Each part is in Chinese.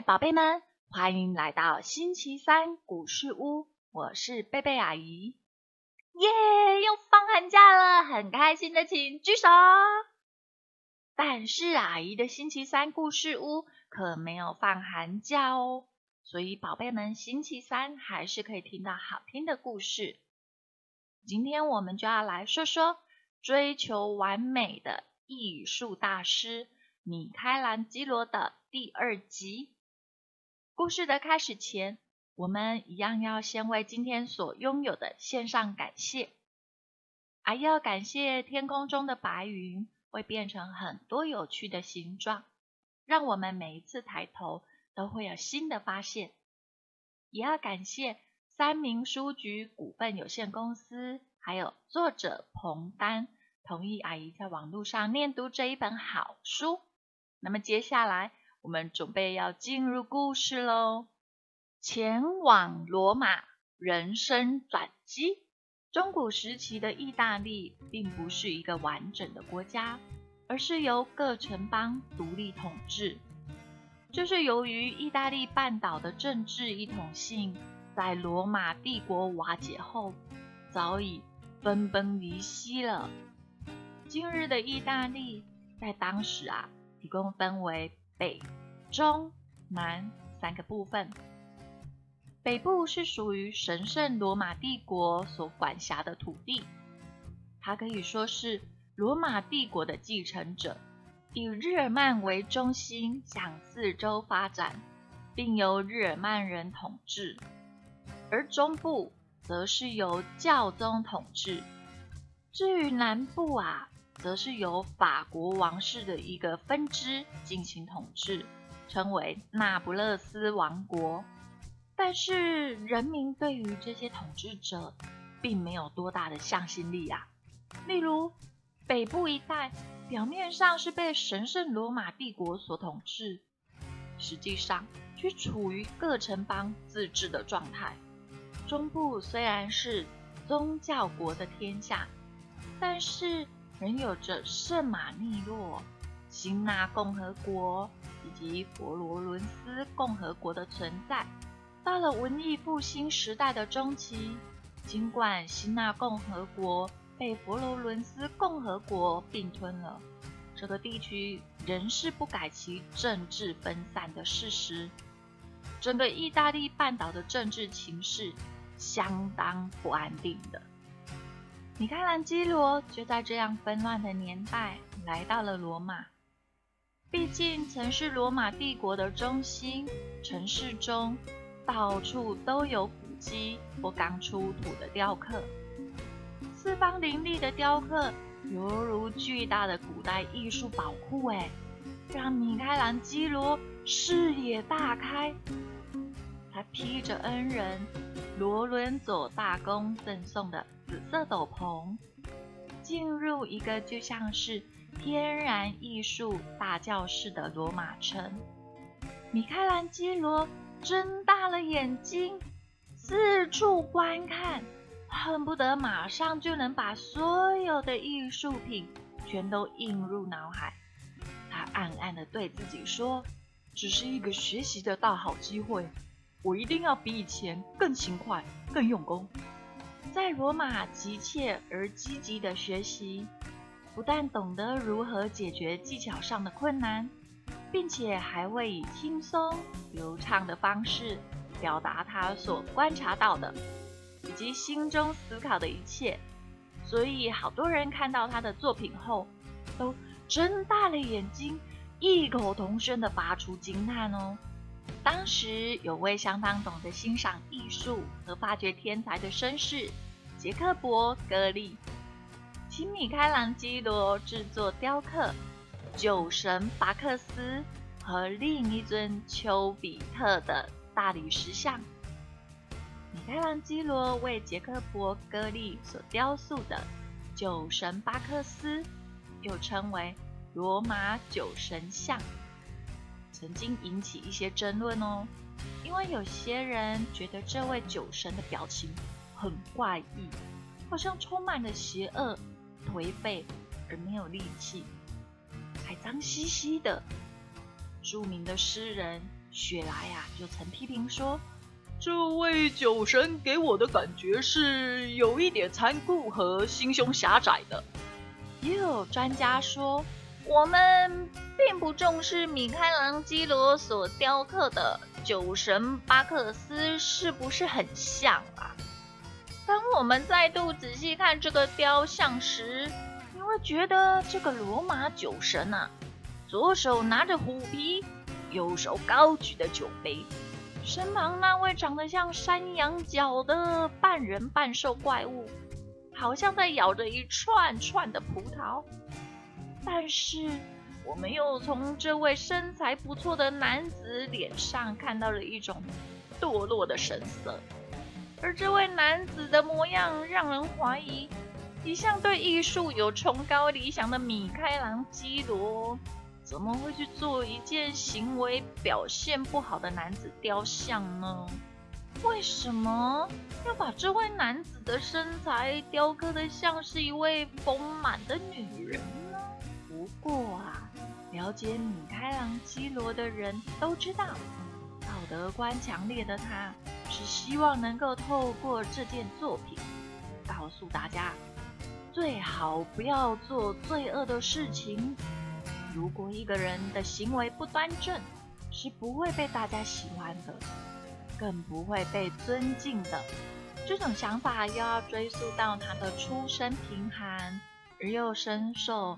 宝贝们，欢迎来到星期三故事屋，我是贝贝阿姨。耶，又放寒假了，很开心的请举手。但是阿姨的星期三故事屋可没有放寒假哦，所以宝贝们星期三还是可以听到好听的故事。今天我们就要来说说追求完美的艺术大师米开朗基罗的第二集。故事的开始前，我们一样要先为今天所拥有的献上感谢。还要感谢天空中的白云会变成很多有趣的形状，让我们每一次抬头都会有新的发现。也要感谢三明书局股份有限公司，还有作者彭丹同意阿姨在网络上念读这一本好书。那么接下来。我们准备要进入故事喽。前往罗马，人生转机。中古时期的意大利并不是一个完整的国家，而是由各城邦独立统治。这是由于意大利半岛的政治一统性，在罗马帝国瓦解后，早已分崩离析了。今日的意大利，在当时啊，一共分为。北、中、南三个部分。北部是属于神圣罗马帝国所管辖的土地，它可以说是罗马帝国的继承者，以日耳曼为中心向四周发展，并由日耳曼人统治。而中部则是由教宗统治。至于南部啊。则是由法国王室的一个分支进行统治，称为那不勒斯王国。但是人民对于这些统治者并没有多大的向心力啊。例如北部一带，表面上是被神圣罗马帝国所统治，实际上却处于各城邦自治的状态。中部虽然是宗教国的天下，但是。仍有着圣马力诺、辛纳共和国以及佛罗伦斯共和国的存在。到了文艺复兴时代的中期，尽管辛纳共和国被佛罗伦斯共和国并吞了，这个地区仍是不改其政治分散的事实。整个意大利半岛的政治情势相当不安定的。米开朗基罗就在这样纷乱的年代来到了罗马。毕竟曾是罗马帝国的中心，城市中到处都有古迹或刚出土的雕刻，四方林立的雕刻犹如巨大的古代艺术宝库，哎，让米开朗基罗视野大开。他披着恩人罗伦佐大公赠送的。紫色斗篷，进入一个就像是天然艺术大教室的罗马城。米开朗基罗睁大了眼睛，四处观看，恨不得马上就能把所有的艺术品全都映入脑海。他暗暗的对自己说：“只是一个学习的大好机会，我一定要比以前更勤快、更用功。”在罗马急切而积极的学习，不但懂得如何解决技巧上的困难，并且还会以轻松流畅的方式表达他所观察到的以及心中思考的一切。所以，好多人看到他的作品后，都睁大了眼睛，异口同声地发出惊叹哦。当时有位相当懂得欣赏艺术和发掘天才的绅士杰克伯格利，请米开朗基罗制作雕刻酒神巴克斯和另一尊丘比特的大理石像。米开朗基罗为杰克伯格利所雕塑的酒神巴克斯，又称为罗马酒神像。曾经引起一些争论哦，因为有些人觉得这位酒神的表情很怪异，好像充满了邪恶、颓废而没有力气，还脏兮兮的。著名的诗人雪莱呀就曾批评说，这位酒神给我的感觉是有一点残酷和心胸狭窄的。也有专家说，我们并不重视米开朗基罗所雕刻的酒神巴克斯是不是很像啊？当我们再度仔细看这个雕像时，你会觉得这个罗马酒神啊，左手拿着虎皮。右手高举的酒杯，身旁那位长得像山羊角的半人半兽怪物，好像在咬着一串串的葡萄。但是，我们又从这位身材不错的男子脸上看到了一种堕落的神色，而这位男子的模样让人怀疑，一向对艺术有崇高理想的米开朗基罗。怎么会去做一件行为表现不好的男子雕像呢？为什么要把这位男子的身材雕刻的像是一位丰满的女人？不过啊，了解米开朗基罗的人都知道，道德观强烈的他是希望能够透过这件作品，告诉大家最好不要做罪恶的事情。如果一个人的行为不端正，是不会被大家喜欢的，更不会被尊敬的。这种想法又要追溯到他的出身贫寒，而又深受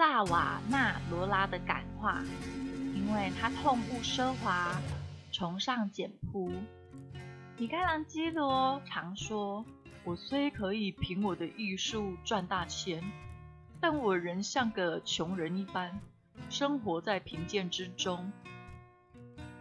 萨瓦纳罗拉的感化，因为他痛恶奢华，崇尚简朴。米开朗基罗常说：“我虽可以凭我的艺术赚大钱。”但我仍像个穷人一般，生活在贫贱之中。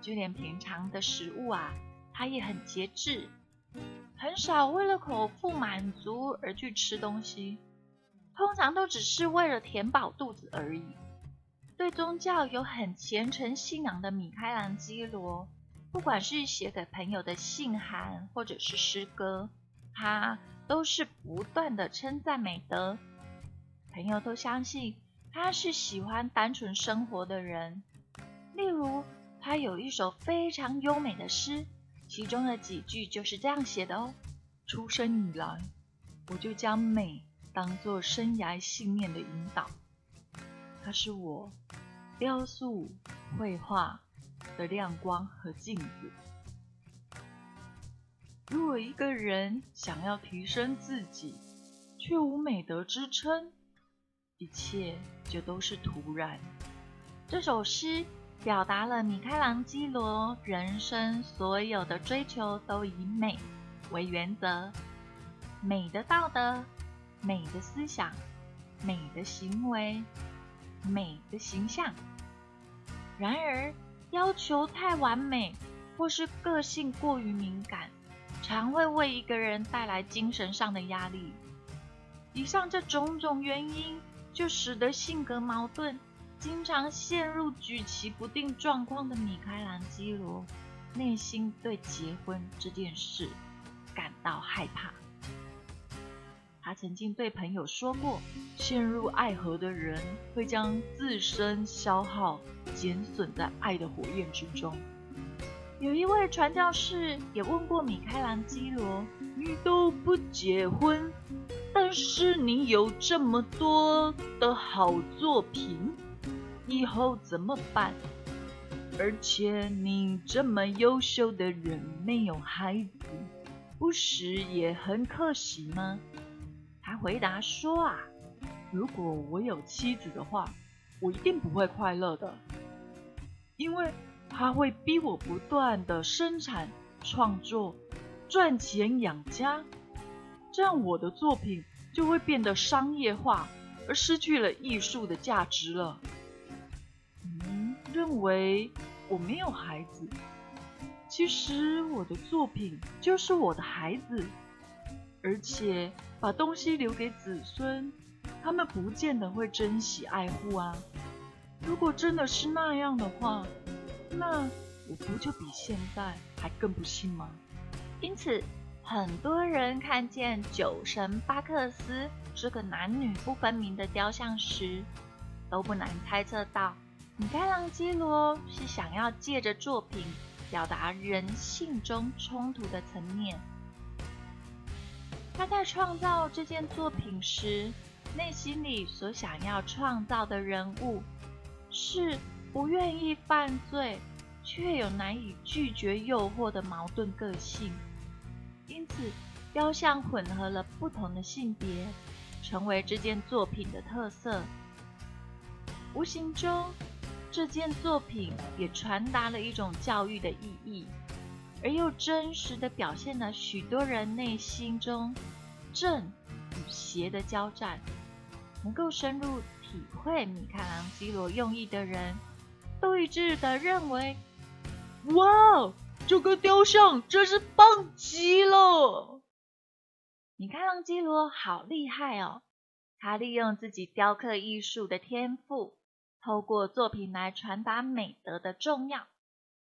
就连平常的食物啊，他也很节制，很少为了口腹满足而去吃东西，通常都只是为了填饱肚子而已。对宗教有很虔诚信仰的米开朗基罗，不管是写给朋友的信函，或者是诗歌，他都是不断的称赞美德。朋友都相信他是喜欢单纯生活的人。例如，他有一首非常优美的诗，其中的几句就是这样写的哦：“出生以来，我就将美当作生涯信念的引导，它是我雕塑、绘画的亮光和镜子。如果一个人想要提升自己，却无美德支撑，一切就都是徒然。这首诗表达了米开朗基罗人生所有的追求都以美为原则，美的道德、美的思想、美的行为、美的形象。然而，要求太完美或是个性过于敏感，常会为一个人带来精神上的压力。以上这种种原因。就使得性格矛盾、经常陷入举棋不定状况的米开朗基罗，内心对结婚这件事感到害怕。曾经对朋友说过：“陷入爱河的人会将自身消耗、减损在爱的火焰之中。”有一位传教士也问过米开朗基罗：“你都不结婚？”但是你有这么多的好作品，以后怎么办？而且你这么优秀的人没有孩子，不是也很可惜吗？回答说啊，如果我有妻子的话，我一定不会快乐的，因为他会逼我不断的生产、创作、赚钱养家。这样我的作品就会变得商业化，而失去了艺术的价值了。嗯，认为我没有孩子，其实我的作品就是我的孩子，而且把东西留给子孙，他们不见得会珍惜爱护啊。如果真的是那样的话，那我不就比现在还更不幸吗？因此。很多人看见酒神巴克斯这个男女不分明的雕像时，都不难猜测到米开朗基罗是想要借着作品表达人性中冲突的层面。他在创造这件作品时，内心里所想要创造的人物是不愿意犯罪，却有难以拒绝诱惑的矛盾个性。因此，雕像混合了不同的性别，成为这件作品的特色。无形中，这件作品也传达了一种教育的意义，而又真实的表现了许多人内心中正与邪的交战。能够深入体会米开朗基罗用意的人，都一致的认为：哇，这个雕像真是棒极了！米开朗基罗好厉害哦！他利用自己雕刻艺术的天赋。透过作品来传达美德的重要，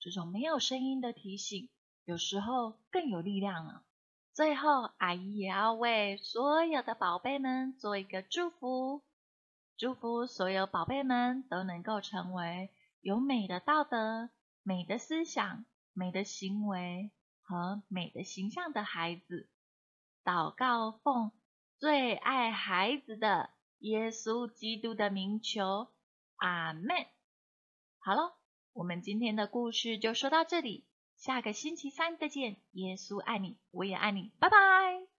这种没有声音的提醒，有时候更有力量了。最后，阿姨也要为所有的宝贝们做一个祝福，祝福所有宝贝们都能够成为有美的道德、美的思想、美的行为和美的形象的孩子。祷告奉最爱孩子的耶稣基督的名求。阿门。好了，我们今天的故事就说到这里，下个星期三再见。耶稣爱你，我也爱你，拜拜。